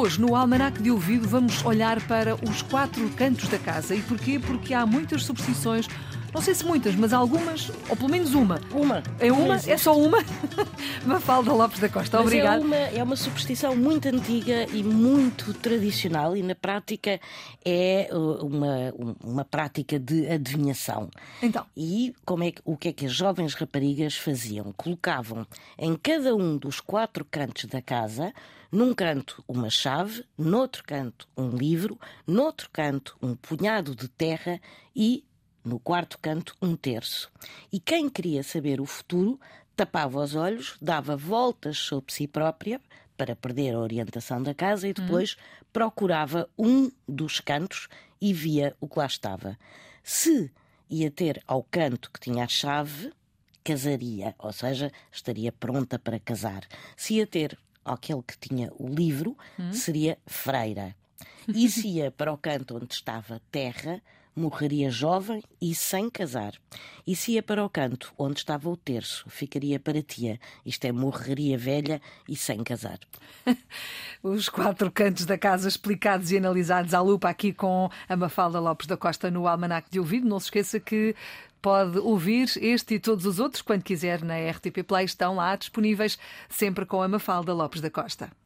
Hoje, no Almanac de Ouvido, vamos olhar para os quatro cantos da casa. E porquê? Porque há muitas superstições, não sei se muitas, mas algumas, ou pelo menos uma. Uma. É uma? É só uma? Mafalda Lopes da Costa, Mas obrigada. É uma, é uma superstição muito antiga e muito tradicional e na prática é uh, uma, um- uma prática de adivinhação. Então. E como é que, o que é que as jovens raparigas faziam? Colocavam em cada um dos quatro cantos da casa, num canto uma chave, noutro canto um livro, noutro canto um punhado de terra e no quarto canto um terço. E quem queria saber o futuro tapava os olhos, dava voltas sobre si própria para perder a orientação da casa e depois procurava um dos cantos e via o que lá estava. Se ia ter ao canto que tinha a chave, casaria, ou seja, estaria pronta para casar. Se ia ter aquele que tinha o livro, seria freira. E se ia para o canto onde estava terra, morreria jovem e sem casar. E se ia para o canto onde estava o terço, ficaria para tia, isto é, morreria velha e sem casar. Os quatro cantos da casa explicados e analisados à lupa aqui com a Mafalda Lopes da Costa no Almanac de Ouvido. Não se esqueça que pode ouvir este e todos os outros quando quiser na RTP Play. Estão lá disponíveis sempre com a Mafalda Lopes da Costa.